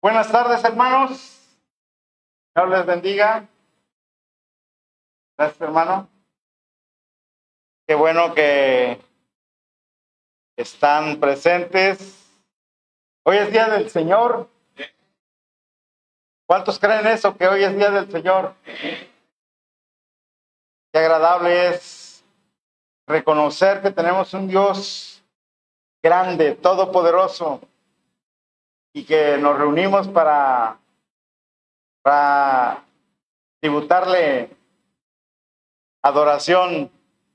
Buenas tardes, hermanos. Dios les bendiga. Gracias, hermano. Qué bueno que están presentes. Hoy es día del Señor. ¿Cuántos creen eso, que hoy es día del Señor? Qué agradable es reconocer que tenemos un Dios grande, todopoderoso, y que nos reunimos para, tributarle adoración,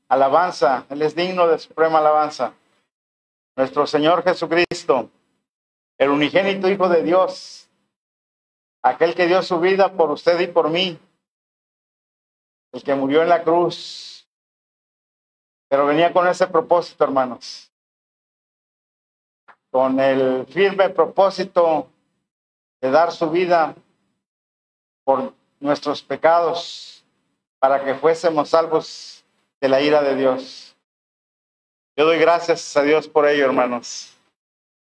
alabanza. Él es digno de suprema alabanza. Nuestro Señor Jesucristo, el unigénito Hijo de Dios, aquel que dio su vida por usted y por mí, el que murió en la cruz, pero venía con ese propósito, hermanos, con el firme propósito de dar su vida por nuestros pecados para que fuésemos salvos de la ira de Dios. Yo doy gracias a Dios por ello, hermanos.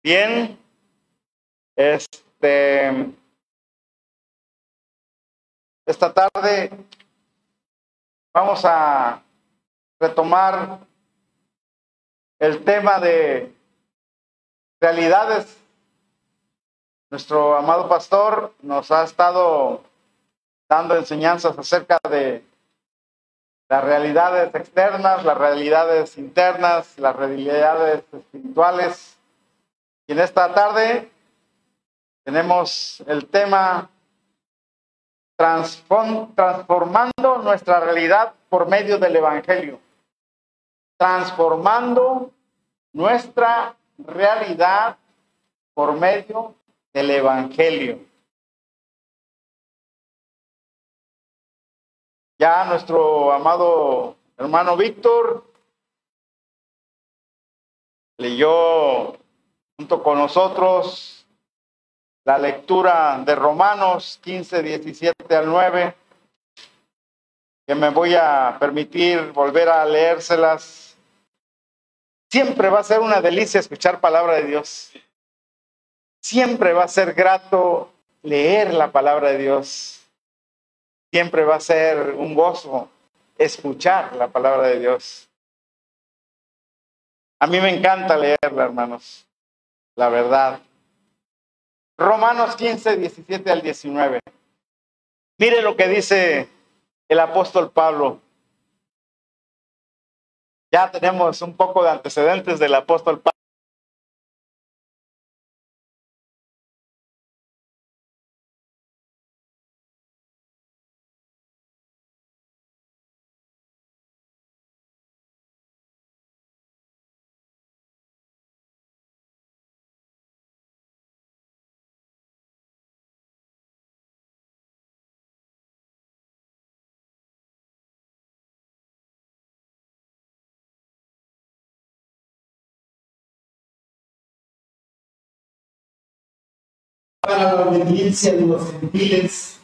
Bien, este, esta tarde vamos a retomar el tema de realidades. Nuestro amado pastor nos ha estado dando enseñanzas acerca de las realidades externas, las realidades internas, las realidades espirituales. Y en esta tarde tenemos el tema transformando nuestra realidad por medio del Evangelio. Transformando nuestra realidad por medio del Evangelio. Ya nuestro amado hermano Víctor leyó junto con nosotros la lectura de Romanos 15, 17 al 9, que me voy a permitir volver a leérselas Siempre va a ser una delicia escuchar palabra de Dios. Siempre va a ser grato leer la palabra de Dios. Siempre va a ser un gozo escuchar la palabra de Dios. A mí me encanta leerla, hermanos. La verdad. Romanos 15, 17 al 19. Mire lo que dice el apóstol Pablo. Ya tenemos un poco de antecedentes del apóstol Pablo. Para la obediencia de los gentiles,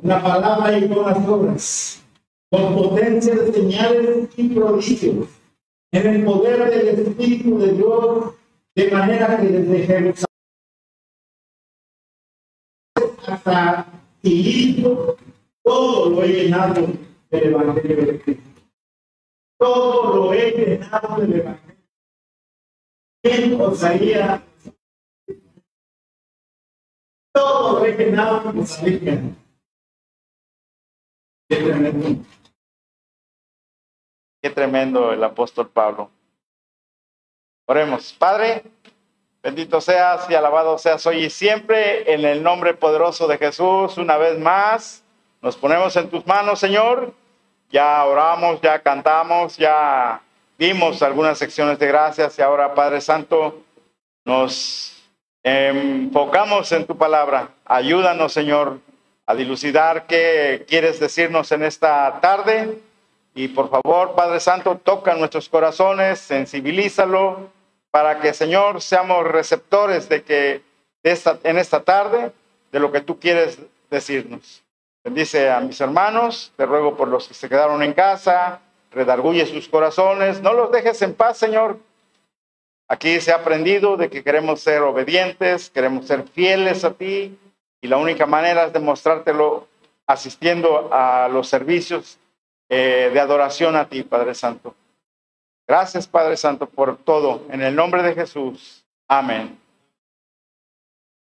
una palabra y con las obras, con potencia de señales y prodigios, en el poder del Espíritu de Dios, de manera que desde Jerusalén hasta Tilipo, todo lo he llenado del Evangelio de Cristo. Todo lo he llenado del Evangelio. ¿Quién osaría todo Qué tremendo. Qué tremendo el apóstol Pablo. Oremos. Padre, bendito seas y alabado seas hoy y siempre en el nombre poderoso de Jesús. Una vez más, nos ponemos en tus manos, Señor. Ya oramos, ya cantamos, ya dimos algunas secciones de gracias y ahora, Padre Santo, nos enfocamos en tu palabra. Ayúdanos, Señor, a dilucidar qué quieres decirnos en esta tarde. Y por favor, Padre Santo, toca nuestros corazones, sensibilízalo, para que, Señor, seamos receptores de que esta, en esta tarde, de lo que tú quieres decirnos. Bendice a mis hermanos, te ruego por los que se quedaron en casa, redarguye sus corazones, no los dejes en paz, Señor, Aquí se ha aprendido de que queremos ser obedientes, queremos ser fieles a ti, Y la única manera es demostrártelo asistiendo a los servicios eh, de adoración a ti, Padre Santo. Gracias, Padre Santo, por todo. En el nombre de Jesús. Amén.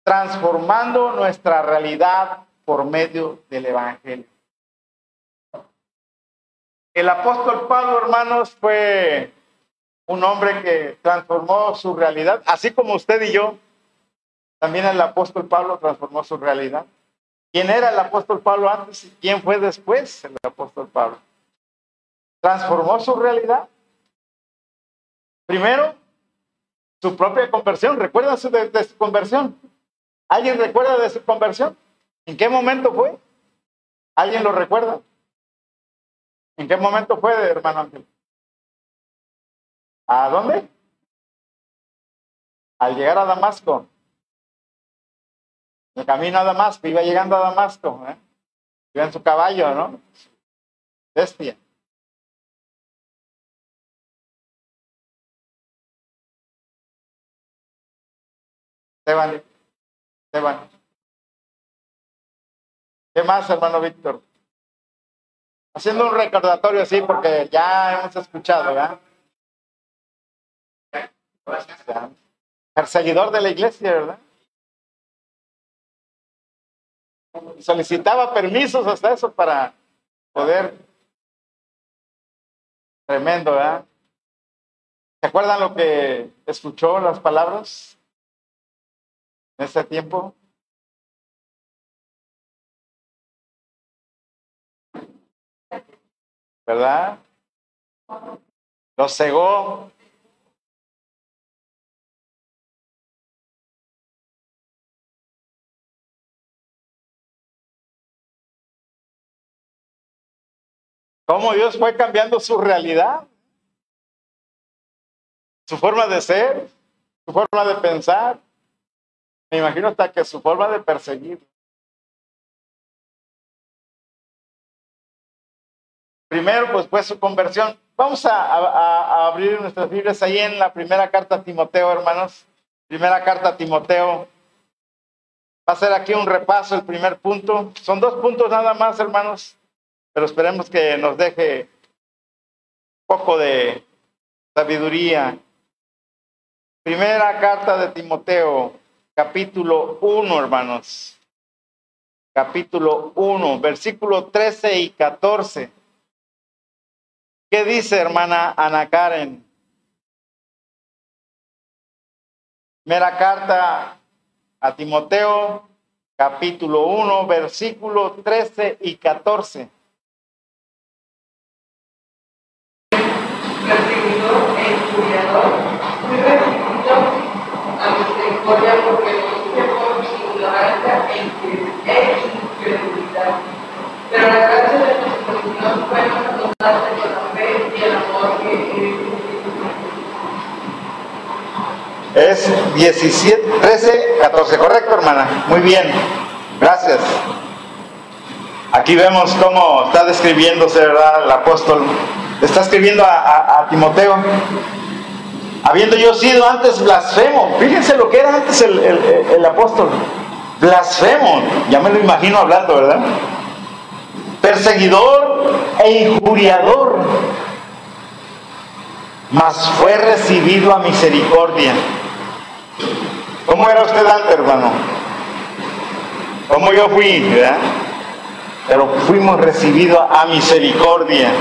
Transformando nuestra realidad por medio del Evangelio. El apóstol Pablo, hermanos, fue un hombre que transformó su realidad, así como usted y yo. También el apóstol Pablo transformó su realidad. ¿Quién era el apóstol Pablo antes y quién fue después el apóstol Pablo? Transformó su realidad. Primero, su propia conversión. ¿Recuerda su, de, su conversión? ¿Alguien recuerda de su conversión? ¿En qué momento fue? ¿Alguien lo recuerda? ¿En qué momento fue, hermano Ángel? ¿A dónde? Al llegar a Damasco. El camino a Damasco, iba llegando a Damasco. ¿eh? Iba en su caballo, ¿no? Bestia. Esteban, Esteban. ¿Qué más, hermano Víctor? Haciendo un recordatorio así, porque ya hemos escuchado, ¿verdad? Perseguidor de la iglesia, ¿verdad? Solicitaba permisos hasta eso para poder. Tremendo, ¿verdad? ¿Se acuerdan lo que escuchó las palabras en ese tiempo? ¿verdad? Lo cegó. Cómo Dios fue cambiando su realidad, su forma de ser, su forma de pensar. Me imagino hasta que su forma de perseguir. Primero, pues fue su conversión. Vamos a, abrir nuestras Biblias ahí en la primera carta a Timoteo, hermanos. Primera carta a Timoteo. Va a ser aquí un repaso, el primer punto. Son dos puntos nada más, hermanos, pero esperemos que nos deje un poco de sabiduría. Primera carta de Timoteo, capítulo 1, hermanos. Capítulo 1, versículo 13 y 14. ¿Qué dice hermana Ana Karen? Mera carta a Timoteo, capítulo 1, versículo 13 y 14. Perseguidor e injuriador, fui recibido a misericordia lo hice por mi ignorancia e incredulidad. Pero la gracia de nuestro Señor fue más abundante con la Es 17, 13, 14, correcto hermana. Muy bien, gracias. Aquí vemos cómo está describiéndose, ¿verdad? El apóstol. Está escribiendo a, Timoteo. Habiendo yo sido antes blasfemo. Fíjense lo que era antes el, el apóstol. Blasfemo. Ya me lo imagino hablando, ¿verdad? Perseguidor e injuriador mas fue recibido a misericordia. ¿Cómo era usted antes, hermano? ¿Cómo yo fui? ¿verdad? Pero fuimos recibidos a misericordia.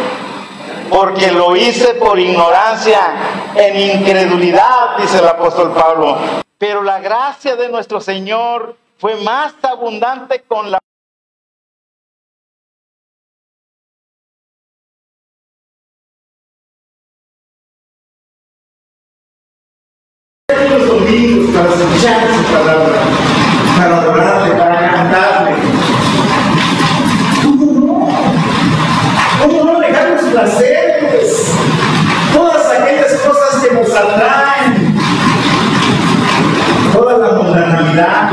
Porque lo hice por ignorancia, en incredulidad, dice el apóstol Pablo. Pero la gracia de nuestro Señor fue más abundante con la para escuchar su palabra, placeres? Todas aquellas cosas que nos atraen. Toda la mundanalidad,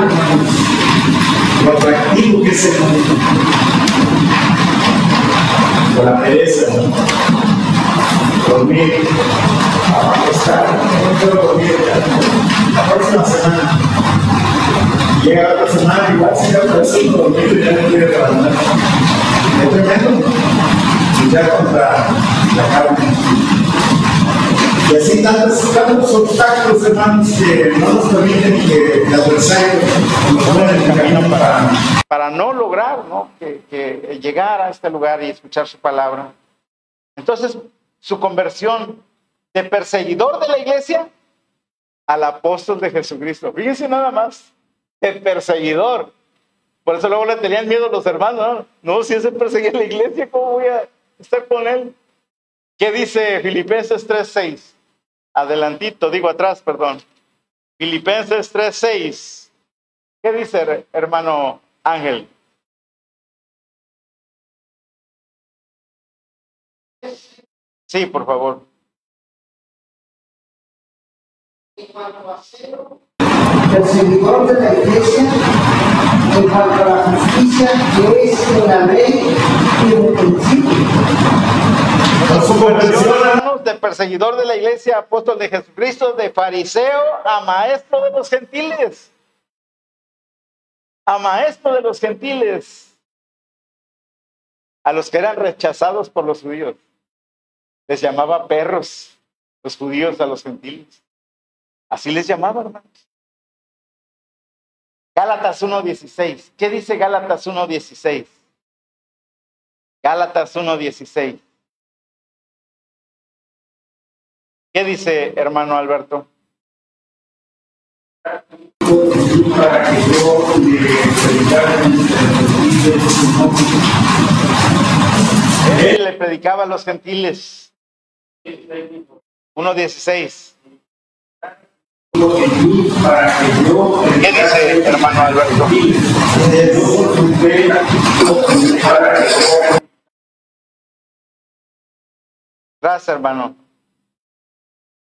lo atractivo que es el mundo. Por la pereza, dormir, acostar, no puedo dormir la próxima semana. Llega otra semana igual se da por eso, dormir y ya no quiere levantar. Es tremendo. Luchar contra la carne. Y así tantos, tantos obstáculos, hermanos, que no nos permiten que el adversario nos ponga en el camino para, para no lograr ¿no? Que, que llegar a este lugar y escuchar su palabra. Entonces, su conversión de perseguidor de la iglesia al apóstol de Jesucristo. Fíjense nada más, el perseguidor. Por eso luego le tenían miedo los hermanos. No, no si ese perseguía la iglesia, ¿cómo voy a estar con él? ¿Qué dice Filipenses 3.6? Adelantito, digo atrás, perdón. Filipenses 3.6. ¿Qué dice, hermano Ángel? Sí, por favor. perseguidor de la iglesia en cuanto a la justicia que es en la ley y en el principio. De perseguidor de la iglesia, apóstol de Jesucristo, de fariseo a maestro de los gentiles. A maestro de los gentiles. A los que eran rechazados por los judíos. Les llamaba perros los judíos a los gentiles. Así les llamaba, hermanos. Gálatas 1.16. ¿Qué dice Gálatas 1.16? Gálatas 1.16. ¿Qué dice hermano Alberto? Él le predicaba a los gentiles. 1.16. para que yo ¿Qué dice hermano Alberto? Gracias, hermano.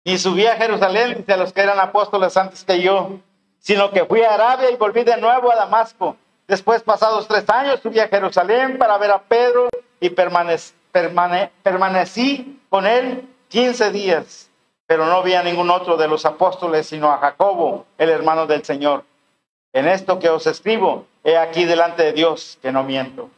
Y subí a Jerusalén, dice a los que eran apóstoles antes que yo, sino que fui a Arabia y volví de nuevo a Damasco. Después, pasados tres años, subí a Jerusalén para ver a Pedro y permanec- permane- permanecí con él 15 días, pero no vi a ningún otro de los apóstoles, sino a Jacobo, el hermano del Señor. En esto que os escribo, he aquí delante de Dios que no miento.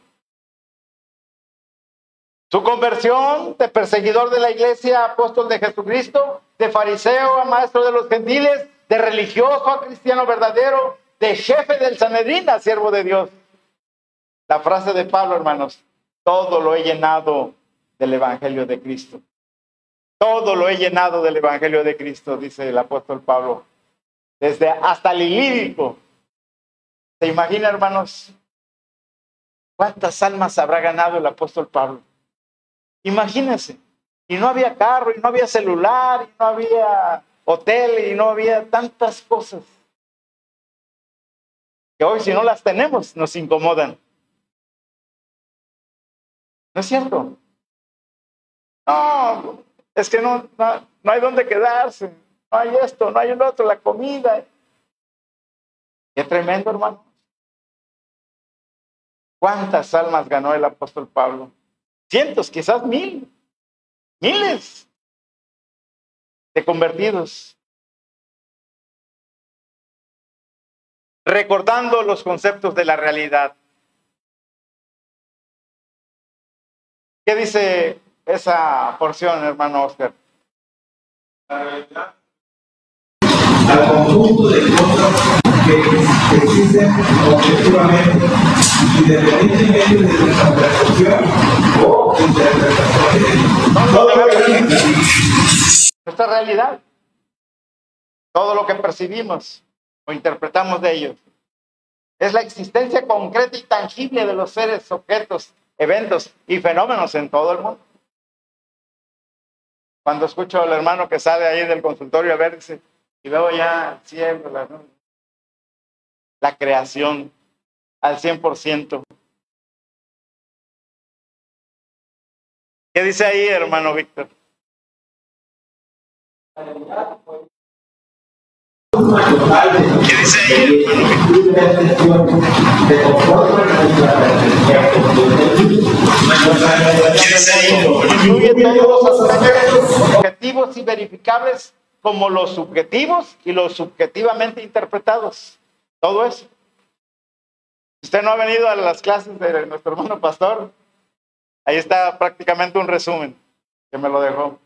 Su conversión de perseguidor de la iglesia, apóstol de Jesucristo, de fariseo a maestro de los gentiles, de religioso a cristiano verdadero, de jefe del Sanedrín a siervo de Dios. La frase de Pablo, hermanos, todo lo he llenado del Evangelio de Cristo. Todo lo he llenado del Evangelio de Cristo, dice el apóstol Pablo. Desde hasta el ilírico. ¿Se imagina, hermanos? ¿Cuántas almas habrá ganado el apóstol Pablo? Imagínense. Y no había carro, y no había celular, y no había hotel, y no había tantas cosas. Que hoy si no las tenemos, nos incomodan. ¿No es cierto? No, es que no, no, no hay dónde quedarse. No hay esto, no hay el otro, la comida. Qué tremendo, hermano. ¿Cuántas almas ganó el apóstol Pablo? Cientos, quizás mil, miles de convertidos. Recordando los conceptos de la realidad. ¿Qué dice esa porción, hermano Oscar? al conjunto de cosas que existen objetivamente, independientemente de nuestra realidad. Todo lo que percibimos o interpretamos de ellos. Es la existencia concreta y tangible de los seres, objetos, eventos y fenómenos en todo el mundo. Cuando escucho al hermano que sale ahí del consultorio a ver, dice, y veo ya el cielo, la, la creación al 100%. ¿Qué dice ahí, hermano Víctor? ¿Qué dice ahí, hermano ¿Qué dice ahí? Incluye todos los aspectos objetivos y verificables como los subjetivos y los subjetivamente interpretados. Todo eso. Usted no ha venido a las clases de nuestro hermano pastor, ahí está prácticamente un resumen que me lo dejó.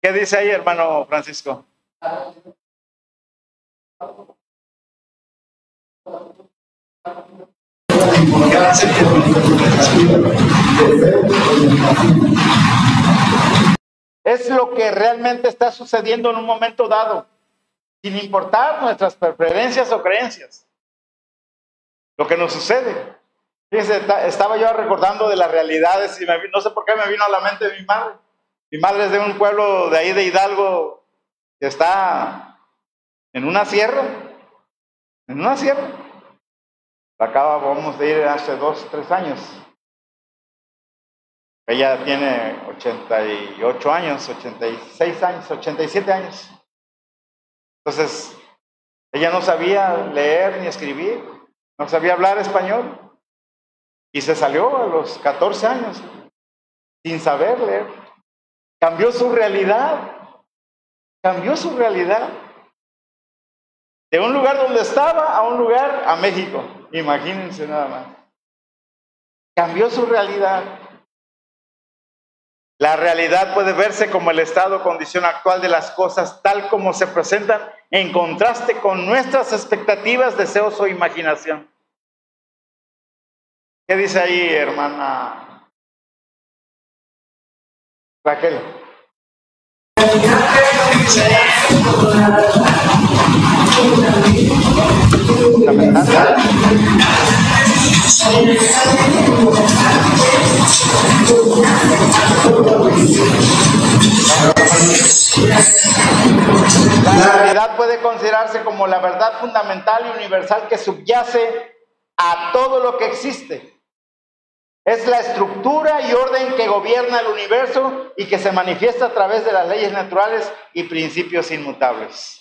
¿Qué dice ahí, hermano Francisco? Es lo que realmente está sucediendo en un momento dado, sin importar nuestras preferencias o creencias. Lo que nos sucede. Fíjense, estaba yo recordando de las realidades y no sé por qué me vino a la mente mi madre. Mi madre es de un pueblo de ahí de Hidalgo que está en una sierra, en una sierra. Acá vamos de ir hace dos, tres años. Ella tiene 88 años, 86 años, 87 años. Entonces, ella no sabía leer ni escribir, no sabía hablar español. Y se salió a los 14 años sin saber leer. Cambió su realidad. Cambió su realidad. De un lugar donde estaba a un lugar a México. Imagínense nada más. Cambió su realidad. La realidad puede verse como el estado o condición actual de las cosas tal como se presentan en contraste con nuestras expectativas, deseos o imaginación. ¿Qué dice ahí, hermana Raquel? Realidad puede considerarse como la verdad fundamental y universal que subyace a todo lo que existe. Es la estructura y orden que gobierna el universo y que se manifiesta a través de las leyes naturales y principios inmutables.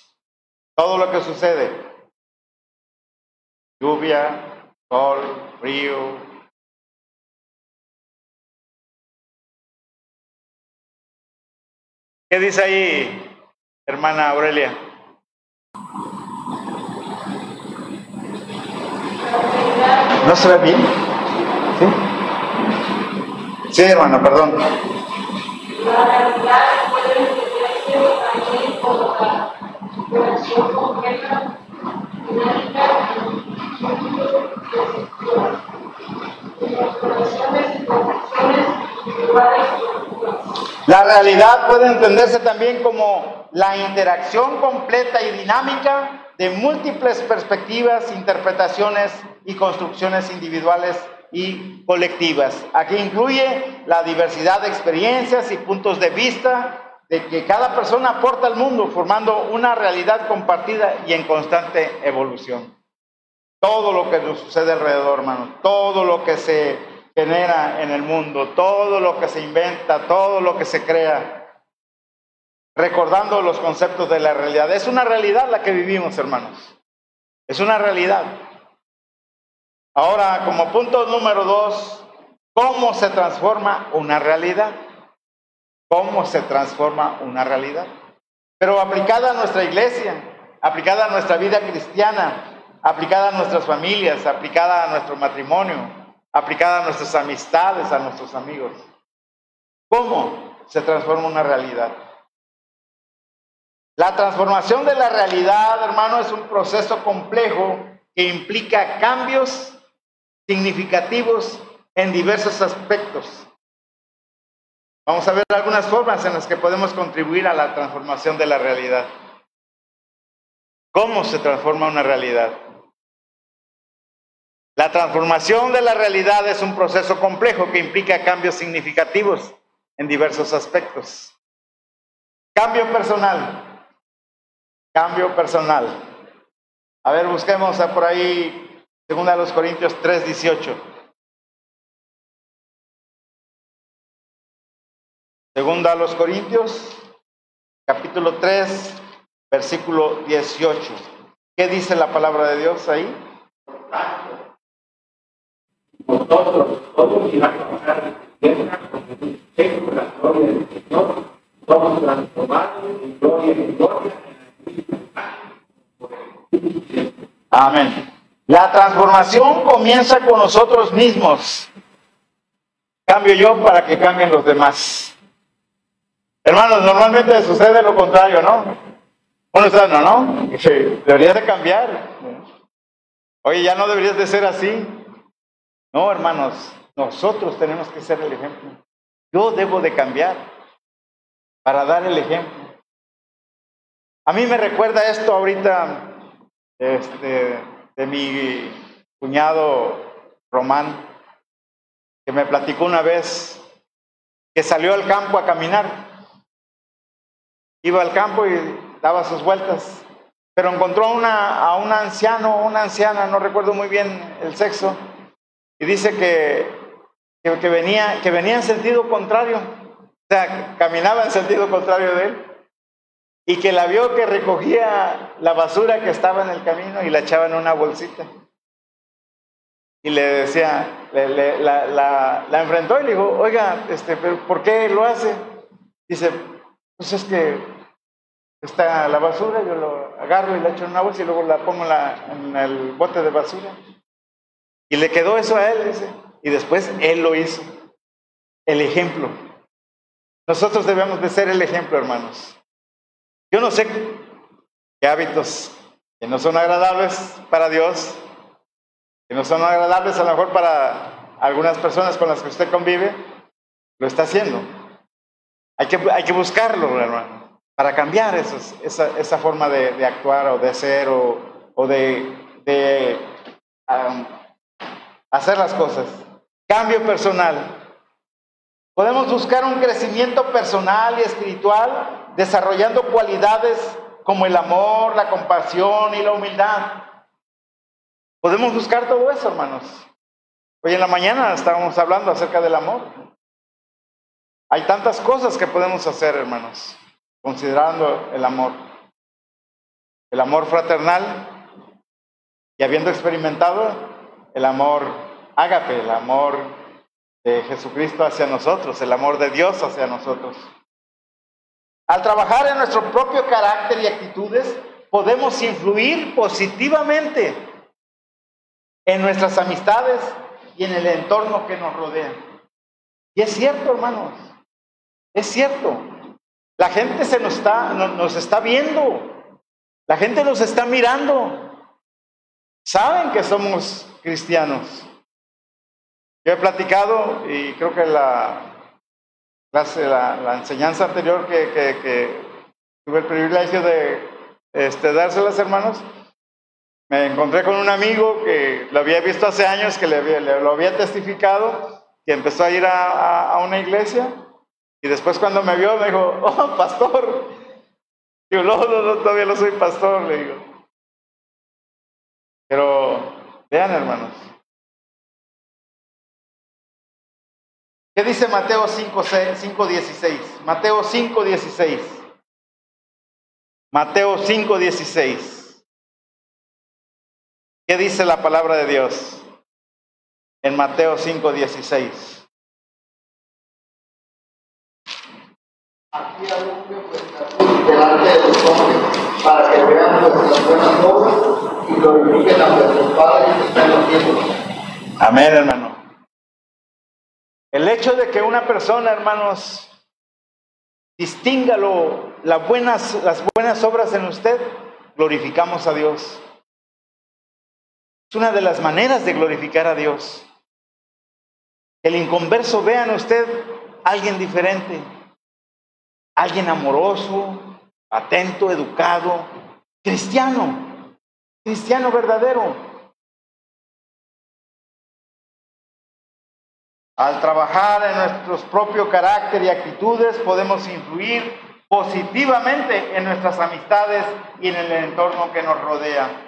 Todo lo que sucede, lluvia, sol, frío, ¿Qué dice ahí, hermana Aurelia? ¿No se ve bien? ¿Sí? Sí, hermano, perdón. La realidad puede entenderse también como la realidad puede entenderse también como la interacción completa y dinámica de múltiples perspectivas, interpretaciones y construcciones individuales y colectivas. Aquí incluye la diversidad de experiencias y puntos de vista de que cada persona aporta al mundo, formando una realidad compartida y en constante evolución. Todo lo que nos sucede alrededor, hermano, todo lo que se genera en el mundo, todo lo que se inventa, todo lo que se crea, recordando los conceptos de la realidad. Es una realidad la que vivimos, hermanos. Es una realidad. Ahora, como punto número dos, ¿cómo se transforma una realidad? ¿Cómo se transforma una realidad? Pero aplicada a nuestra iglesia, aplicada a nuestra vida cristiana, aplicada a nuestras familias, aplicada a nuestro matrimonio, aplicada a nuestras amistades, a nuestros amigos. ¿Cómo se transforma una realidad? La transformación de la realidad, hermano, es un proceso complejo que implica cambios significativos en diversos aspectos. Vamos a ver algunas formas en las que podemos contribuir a la transformación de la realidad. ¿Cómo se transforma una realidad? La transformación de la realidad es un proceso complejo que implica cambios significativos en diversos aspectos. Cambio personal. Cambio personal. A ver, busquemos por ahí Segunda a los Corintios 3, 18. Segunda a los Corintios, capítulo 3, versículo 18. ¿Qué dice la palabra de Dios ahí? Nosotros todos irán a pasar de la gloria del Señor, somos transformados en gloria en gloria el Amén. La transformación comienza con nosotros mismos. Cambio yo para que cambien los demás. Hermanos, normalmente sucede lo contrario, ¿no? Bueno, está, no, ¿no? Deberías de cambiar. Oye, ya no deberías de ser así. No, hermanos, nosotros tenemos que ser el ejemplo. Yo debo de cambiar para dar el ejemplo. A mí me recuerda esto ahorita este, de mi cuñado Román, que me platicó una vez que salió al campo a caminar. Iba al campo y daba sus vueltas, pero encontró una, a un anciano una anciana, no recuerdo muy bien el sexo, y dice que, que, venía, que venía en sentido contrario, o sea, caminaba en sentido contrario de él y que la vio que recogía la basura que estaba en el camino y la echaba en una bolsita. Y le decía, la, la, enfrentó y le dijo, oiga, este, ¿por qué lo hace? Dice, pues es que está la basura, yo lo agarro y la echo en una bolsa y luego la pongo en, el bote de basura. Y le quedó eso a él. Y después él lo hizo. El ejemplo. Nosotros debemos de ser el ejemplo, hermanos. Yo no sé qué hábitos que no son agradables para Dios, que no son agradables a lo mejor para algunas personas con las que usted convive, lo está haciendo. Hay que, hay que buscarlo, hermano, para cambiar esos, esa, esa, forma de, actuar o de ser o, o de, de hacer las cosas. Cambio personal. Podemos buscar un crecimiento personal y espiritual desarrollando cualidades como el amor, la compasión y la humildad. Podemos buscar todo eso, hermanos. Hoy en la mañana estábamos hablando acerca del amor. Hay tantas cosas que podemos hacer, hermanos, considerando el amor. El amor fraternal y habiendo experimentado el amor ágape, el amor de Jesucristo hacia nosotros, el amor de Dios hacia nosotros. Al trabajar en nuestro propio carácter y actitudes, podemos influir positivamente en nuestras amistades y en el entorno que nos rodea. Y es cierto, hermanos, es cierto. La gente se nos está, nos está viendo, la gente nos está mirando, saben que somos cristianos. Yo he platicado y creo que la, la, enseñanza anterior que, tuve el privilegio de este, dárselas, hermanos, me encontré con un amigo que lo había visto hace años, que le, lo había testificado, que empezó a ir a, una iglesia, y después cuando me vio me dijo, oh, pastor. Yo, no, no, no, todavía no soy pastor, le digo. Pero vean, hermanos, ¿Qué dice Mateo 5, 16? Mateo 5, 16. Mateo 5, 16. ¿Qué dice la palabra de Dios? En Mateo 5, 16. Aquí vuestra delante de los hombres, para que vean vuestras buenas obras y glorifiquen a vuestros padres que están en los cielos. Amén, hermano. El hecho de que una persona, hermanos, distinga las, buenas, las buenas obras en usted, glorificamos a Dios. Es una de las maneras de glorificar a Dios. El inconverso vea en usted alguien diferente, alguien amoroso, atento, educado, cristiano, cristiano verdadero. Al trabajar en nuestro propio carácter y actitudes podemos influir positivamente en nuestras amistades y en el entorno que nos rodea.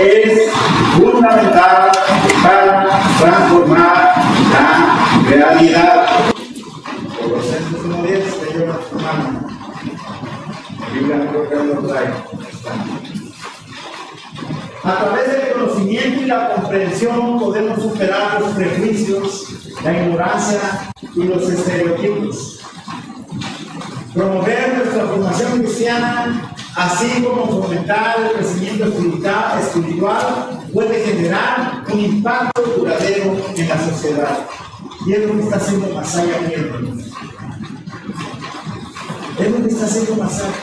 Es fundamental para transformar la realidad. Colosenses 1.10, que yo hermano. Biblia no creo que lo trae. A través del conocimiento y la comprensión podemos superar los prejuicios, la ignorancia y los estereotipos. Promover nuestra formación cristiana, así como fomentar el crecimiento espiritual, espiritual puede generar un impacto duradero en la sociedad. Y es lo que está haciendo Masaya hermanos. Es lo que está haciendo Masaya.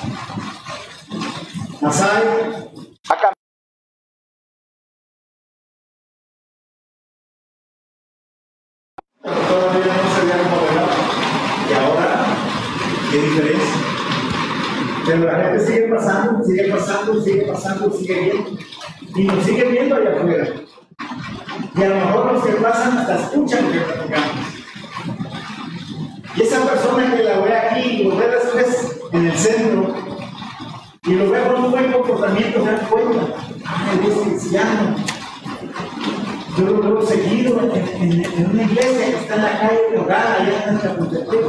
Masaya Acá. todavía no se había moderado. Y ahora, ¿qué diferencia? Pero la gente sigue sigue pasando, sigue pasando, sigue viendo. Y nos sigue viendo allá afuera. Y a lo mejor los que pasan hasta escuchan lo que platicamos. Y esa persona que la ve aquí y lo ve después en el centro y lo ve con un buen comportamiento, se da cuenta. Ah, es cristiano. Yo lo veo seguido en, una iglesia que está en la calle Hogar, allá en Chapultepec.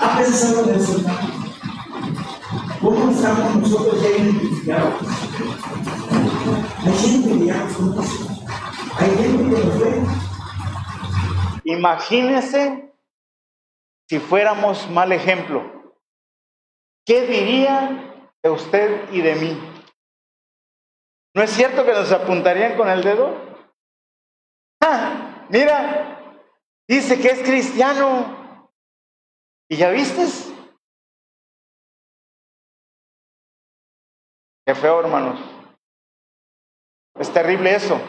¿Ha pensado en eso, hermano? ¿Cómo estamos nosotros ya? Hay gente. Hay gente que si fuéramos mal ejemplo. ¿Qué diría de usted y de mí? ¿No es cierto que nos apuntarían con el dedo? Ah, mira, dice que es cristiano. ¿Y ya vistes? Qué feo, hermanos. Es terrible eso.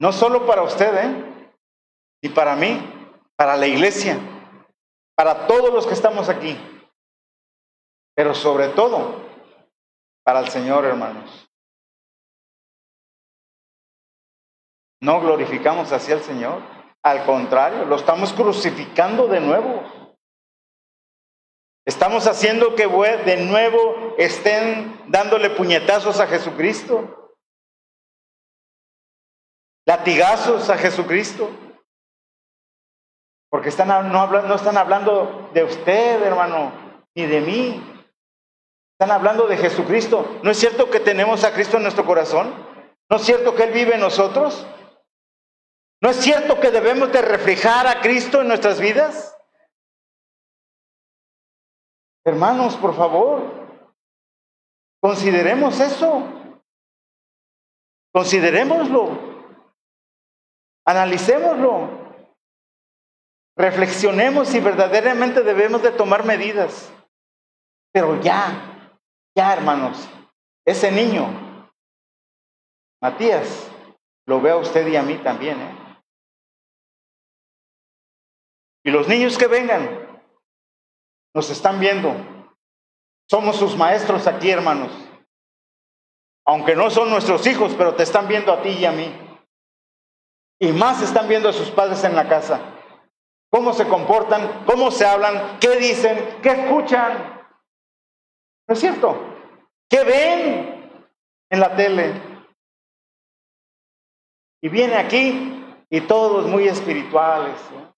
No solo para usted, ¿eh? y para mí, para la iglesia, para todos los que estamos aquí, pero sobre todo para el Señor, hermanos. No glorificamos así al Señor, al contrario, lo estamos crucificando de nuevo. Estamos haciendo que de nuevo estén dándole puñetazos a Jesucristo, latigazos a Jesucristo. Porque están, no, no están hablando de usted, hermano, ni de mí. Están hablando de Jesucristo. ¿No es cierto que tenemos a Cristo en nuestro corazón? ¿No es cierto que Él vive en nosotros? ¿No es cierto que debemos de reflejar a Cristo en nuestras vidas? Hermanos, por favor, consideremos eso. Considerémoslo. Analicémoslo. Reflexionemos si verdaderamente debemos de tomar medidas. Pero ya, ya hermanos, ese niño, Matías, lo veo a usted y a mí también. ¿eh? Y los niños que vengan, nos están viendo. Somos sus maestros aquí, hermanos. Aunque no son nuestros hijos, pero te están viendo a ti y a mí. Y más están viendo a sus padres en la casa cómo se comportan, cómo se hablan, qué dicen, qué escuchan. ¿No es cierto? ¿Qué ven en la tele? Y viene aquí y todos muy espirituales. ¿no?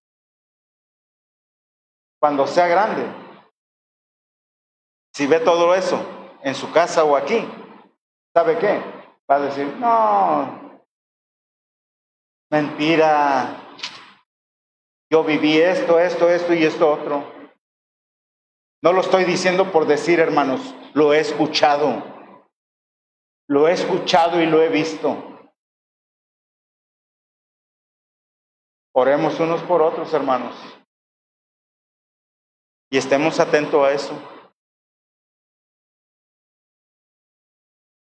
Cuando sea grande, si ve todo eso en su casa o aquí, ¿sabe qué? Va a decir, no, mentira, yo viví esto, esto, esto y esto otro. No lo estoy diciendo por decir, hermanos, lo he escuchado. Lo he escuchado y lo he visto. Oremos unos por otros, hermanos. Y estemos atentos a eso.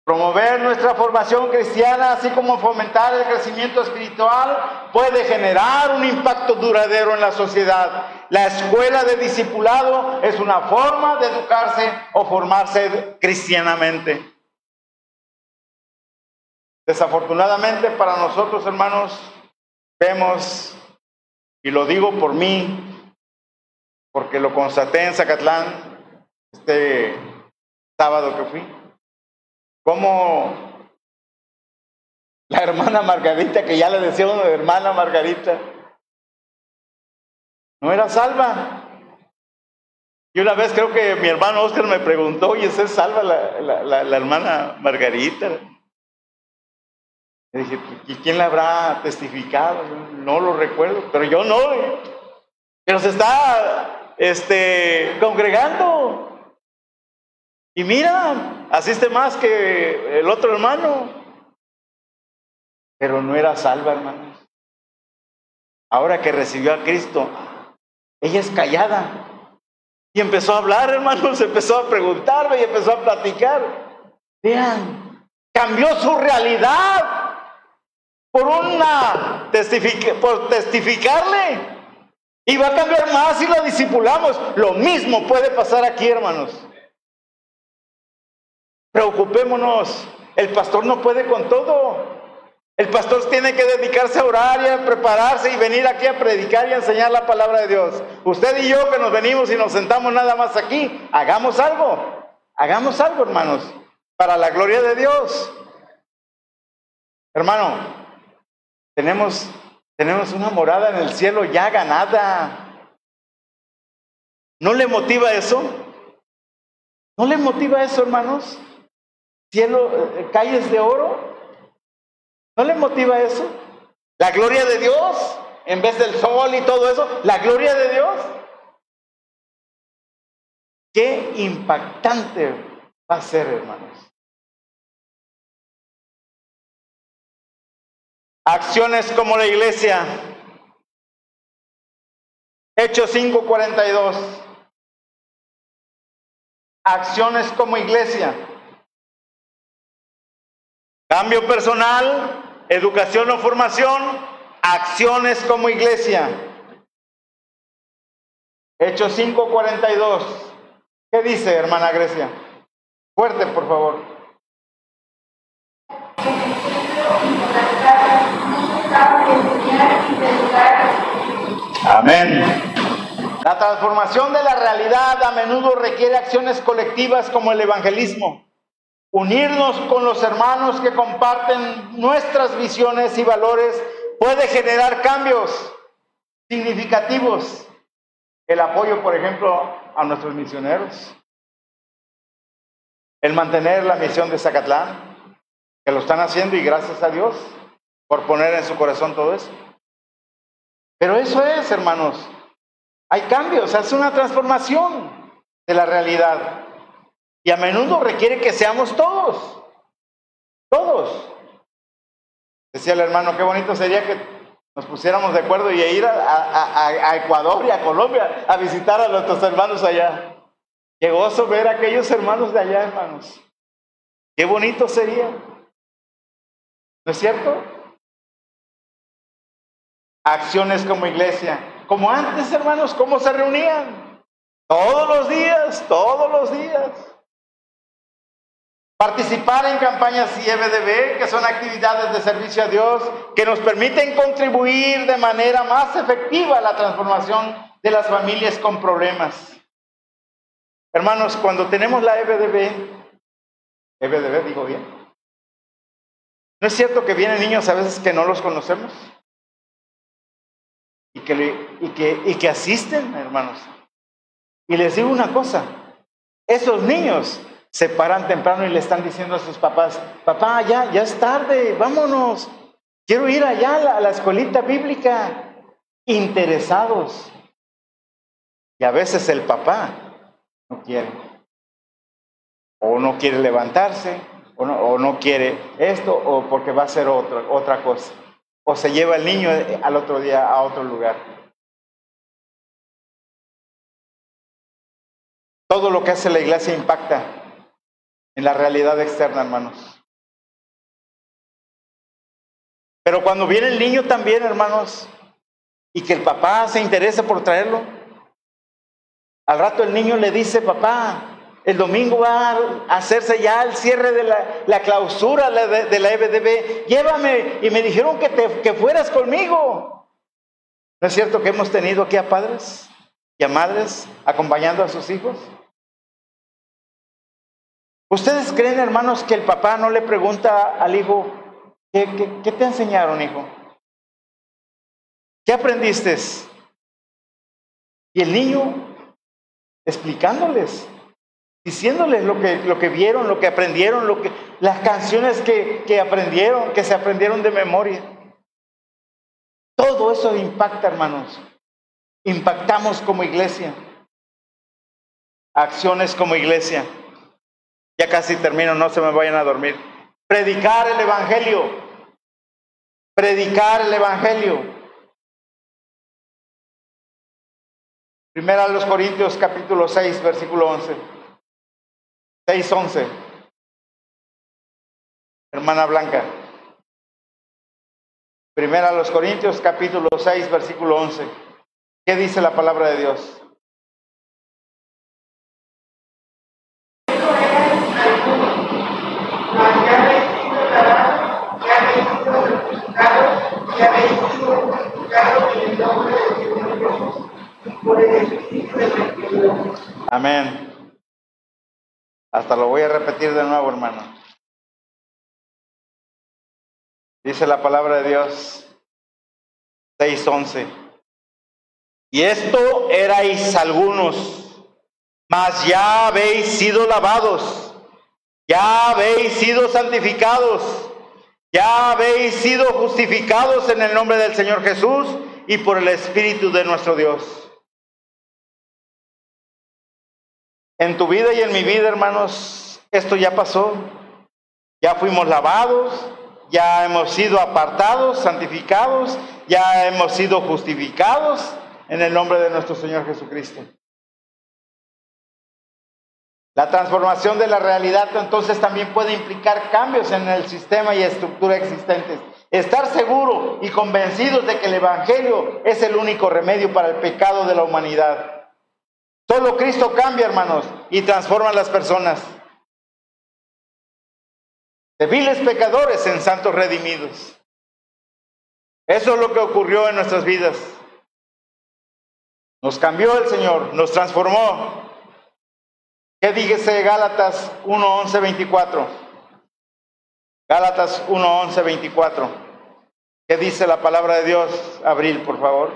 Promover nuestra formación cristiana, así como fomentar el crecimiento espiritual, puede generar un impacto duradero en la sociedad. La escuela de discipulado es una forma de educarse o formarse cristianamente. Desafortunadamente para nosotros, hermanos, vemos, y lo digo por mí, porque lo constaté en Zacatlán este sábado que fui. Como la hermana Margarita, que ya le decía uno de hermana Margarita, no era salva. Y una vez creo que mi hermano Oscar me preguntó, oye, ¿es salva la, la, hermana Margarita? Le dije, ¿y quién la habrá testificado? No lo recuerdo, pero yo no. Pero se está este, congregando. Y mira, asiste más que el otro hermano. Pero no era salva, hermanos. Ahora que recibió a Cristo, ella es callada. Y empezó a hablar, hermanos, empezó a preguntarme y empezó a platicar. Vean, cambió su realidad por una por testificarle. Y va a cambiar más si lo disipulamos. Lo mismo puede pasar aquí, hermanos. Preocupémonos. El pastor no puede con todo. El pastor tiene que dedicarse a orar y a prepararse y venir aquí a predicar y a enseñar la palabra de Dios. Usted y yo que nos venimos y nos sentamos nada más aquí, hagamos algo. Hagamos algo, hermanos, para la gloria de Dios. Hermano, tenemos, tenemos una morada en el cielo ya ganada. ¿No le motiva eso? ¿No le motiva eso, hermanos? Cielo, eh, calles de oro. ¿No le motiva eso? La gloria de Dios, en vez del sol y todo eso, la gloria de Dios. Qué impactante va a ser, hermanos. Acciones como la iglesia. Hechos 5:42. Acciones como iglesia. Cambio personal, educación o formación, acciones como iglesia. Hechos 5:42. ¿Qué dice, hermana Grecia? Fuerte, por favor. Amén. La transformación de la realidad a menudo requiere acciones colectivas como el evangelismo. Unirnos con los hermanos que comparten nuestras visiones y valores puede generar cambios significativos. El apoyo, por ejemplo, a nuestros misioneros. El mantener la misión de Zacatlán, que lo están haciendo y gracias a Dios por poner en su corazón todo eso. Pero eso es, hermanos. Hay cambios, hace una transformación de la realidad. Y a menudo requiere que seamos todos, todos. Decía el hermano, qué bonito sería que nos pusiéramos de acuerdo y ir a, Ecuador y a Colombia a visitar a nuestros hermanos allá. Qué gozo ver a aquellos hermanos de allá, hermanos. Qué bonito sería. ¿No es cierto? Acciones como iglesia. Como antes, hermanos, ¿cómo se reunían? Todos los días, todos los días. Participar en campañas IBDB, que son actividades de servicio a Dios, que nos permiten contribuir de manera más efectiva a la transformación de las familias con problemas. Hermanos, cuando tenemos la EBDB, EBDB digo bien, ¿no es cierto que vienen niños a veces que no los conocemos? Y que, y que, y que asisten, hermanos. Y les digo una cosa, esos niños se paran temprano y le están diciendo a sus papás, papá, ya, ya es tarde, vámonos, quiero ir allá a la, escuelita bíblica, interesados. Y a veces el papá no quiere, o no quiere levantarse, o no, quiere esto, o porque va a ser otra, otra cosa, o se lleva el niño al otro día a otro lugar. Todo lo que hace la iglesia impacta en la realidad externa, hermanos. Pero cuando viene el niño también, hermanos, y que el papá se interesa por traerlo, al rato el niño le dice, papá, el domingo va a hacerse ya el cierre de la, clausura de, la EBDB, llévame, y me dijeron que, te, que fueras conmigo. ¿No es cierto que hemos tenido aquí a padres y a madres acompañando a sus hijos? ¿Ustedes creen, hermanos, que el papá no le pregunta al hijo, ¿qué, te enseñaron, hijo? ¿Qué aprendiste? Y el niño explicándoles, diciéndoles lo que, lo que vieron, lo que aprendieron, lo que, las canciones que, que aprendieron, que se aprendieron de memoria. Todo eso impacta, hermanos. Impactamos como iglesia. Acciones como iglesia. Ya casi termino, no se me vayan a dormir. Predicar el Evangelio. Predicar el Evangelio. Primera a los Corintios capítulo 6, versículo 11. 6, 11. Hermana Blanca. Primera a los Corintios capítulo 6, versículo 11. ¿Qué dice la palabra de Dios? Amén. Hasta lo voy a repetir de nuevo, hermano. Dice la palabra de Dios 6:11. Y esto erais algunos, mas ya habéis sido lavados, ya habéis sido santificados, ya habéis sido justificados en el nombre del Señor Jesús y por el Espíritu de nuestro Dios. En tu vida y en mi vida, hermanos, esto ya pasó. Ya fuimos lavados, ya hemos sido apartados, santificados, ya hemos sido justificados en el nombre de nuestro Señor Jesucristo. La transformación de la realidad entonces también puede implicar cambios en el sistema y estructura existentes. Estar seguro y convencidos de que el Evangelio es el único remedio para el pecado de la humanidad. Solo Cristo cambia, hermanos, y transforma a las personas. De viles pecadores en santos redimidos. Eso es lo que ocurrió en nuestras vidas. Nos cambió el Señor, nos transformó. ¿Qué dice Gálatas 1, 11, 24? Gálatas 1, 11, 24. ¿Qué dice la palabra de Dios? Abril, por favor.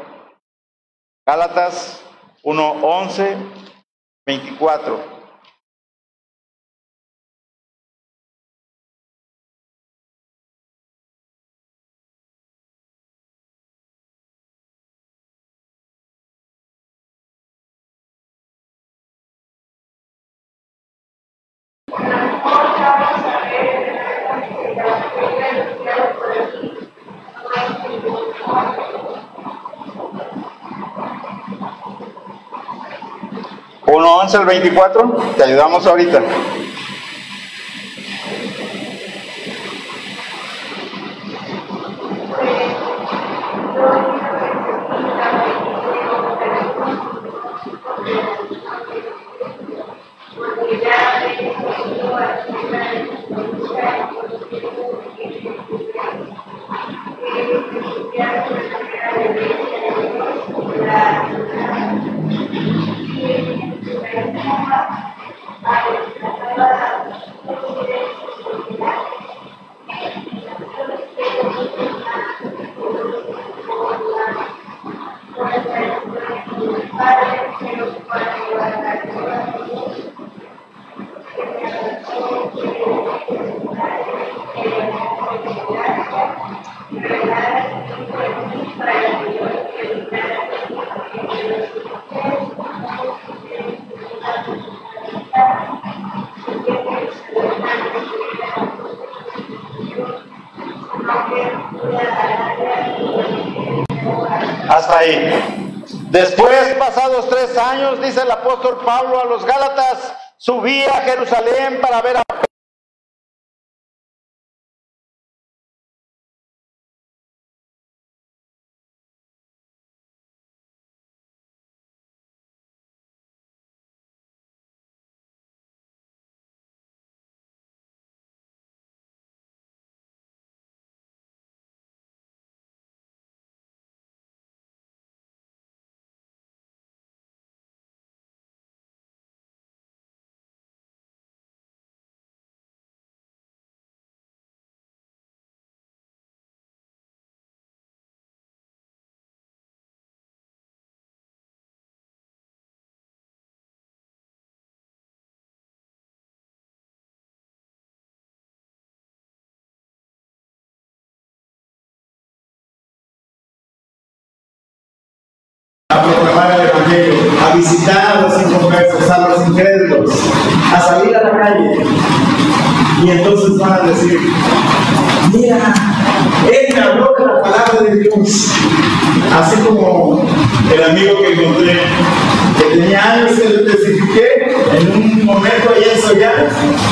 Gálatas 1, 11, 24. ¿Conoce el 24? Te ayudamos ahorita. Hasta ahí. Después, pasados tres años, dice el apóstol Pablo a los Gálatas, subí a Jerusalén para ver a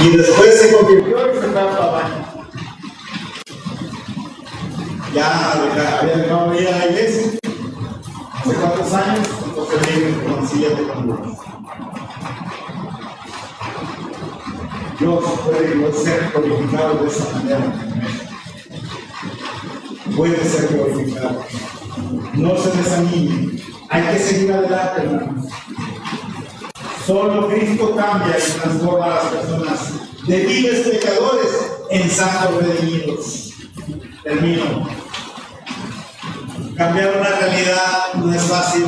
Y después se convirtió y se fue a baño. Ya había dejado de ir a la iglesia hace cuántos años, entonces vive con siguiente con Dios puede ser glorificado de esa manera. Puede ser glorificado. No se desanime. Hay que seguir adelante, hermanos. Solo Cristo cambia y transforma a las personas de viles pecadores en santos redimidos. Termino. Cambiar una realidad no es fácil.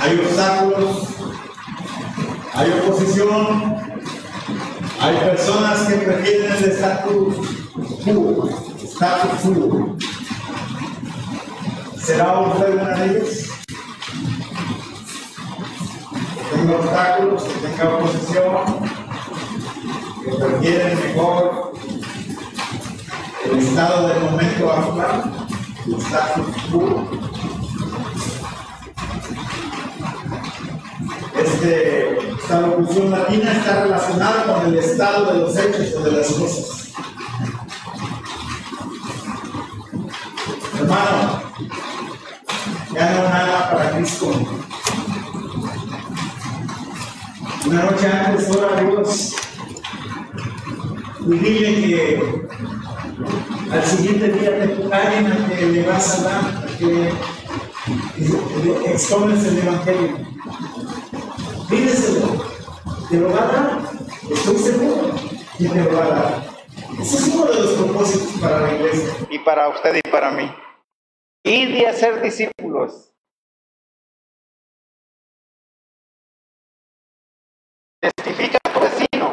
Hay obstáculos, hay oposición, hay personas que prefieren el estatus quo, status quo. ¿Será usted una de ellas? Tenga obstáculos, que tenga oposición, que prefieren mejor el estado del momento actual, el status quo. Este, esta locución latina está relacionada con el estado de los hechos o de las cosas. Hermano, ya no nada para Cristo. Una noche antes, ora a Dios dile que al siguiente día te alguien a que le vas a dar, que expones el Evangelio. Pídeselo, te lo va a dar, estoy seguro que te lo va a dar. Ese es uno de los propósitos para la iglesia. Y para usted y para mí. Y de hacer discípulos. Testifica a tu vecino.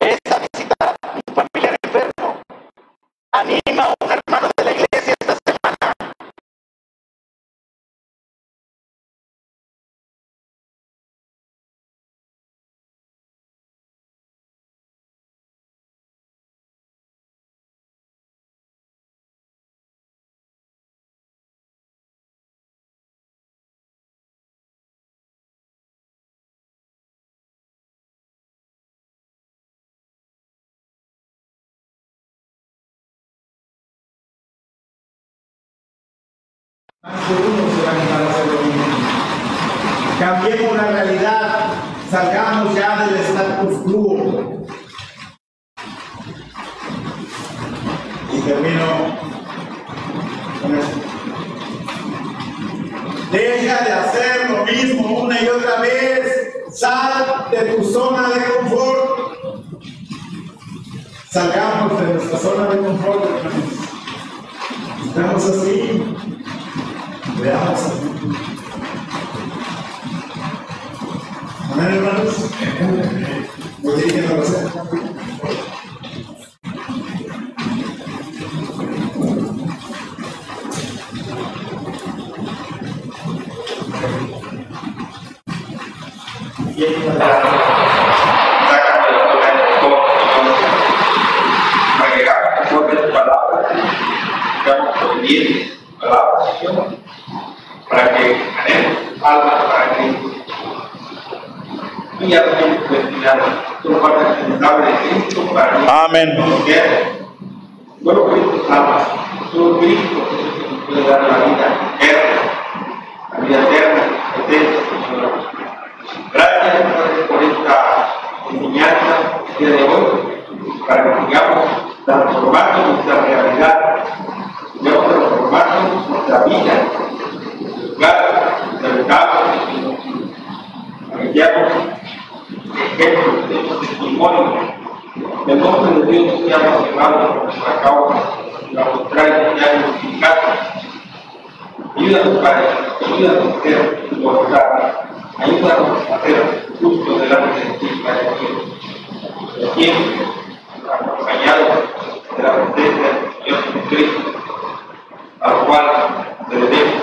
Es a visitar a tu familiar enfermo. Anima a un hermano Más de uno se van a hacer lo mismo. Cambiemos la realidad, salgamos ya del status quo. Y termino con esto. Deja de hacer lo mismo una y otra vez. Sal de tu zona de confort. Salgamos de nuestra zona de confort. Estamos así. Veamos. Amén, hermanos. Voy dirigiendo la cena sebagai Al-Mahfadi Amin. Gracias por esta enseñanza de hoy para que sigamos transformando nuestra realidad, sigamos transformando nuestra vida para que seamos ejemplos, seamos testimonio el nombre de Dios sea llevado por nuestra causa, la contraria ya glorificada. Ayúdanos, Padre, ayúdanos a ser glorificados, ayúdanos a ser justos delante de ti, Padre Dios. Siempre acompañados de la presencia del Señor Jesucristo, al cual debemos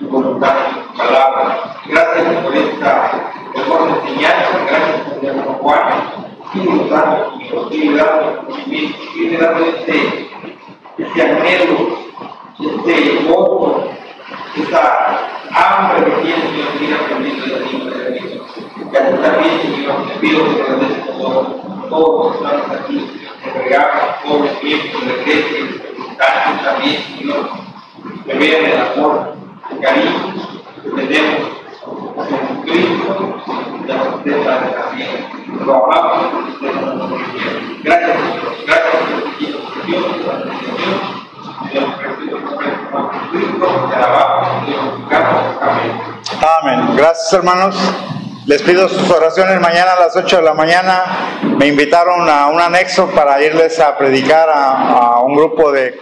tu voluntad, tu palabra. Gracias por esta hermosa enseñanza, gracias por el hermano Juan. Sigue dando sigue dando sigue dando este, este anhelo, este gozo, esta hambre que tiene Señor, seguir aprendiendo de ti, Padre mío. Y a ti también, Señor, te pido que te des todo, todos los que estamos aquí, entregamos pobres miembros de la iglesia, también, Señor, que vean el amor, cariño que tenemos en Cristo de vida. Lo amamos te damos Gracias. Gracias por Dios, Dios, Dios. Amén. Gracias, hermanos. Les pido sus oraciones mañana a las 8 de la mañana. Me invitaron a un anexo para irles a predicar a, a un grupo de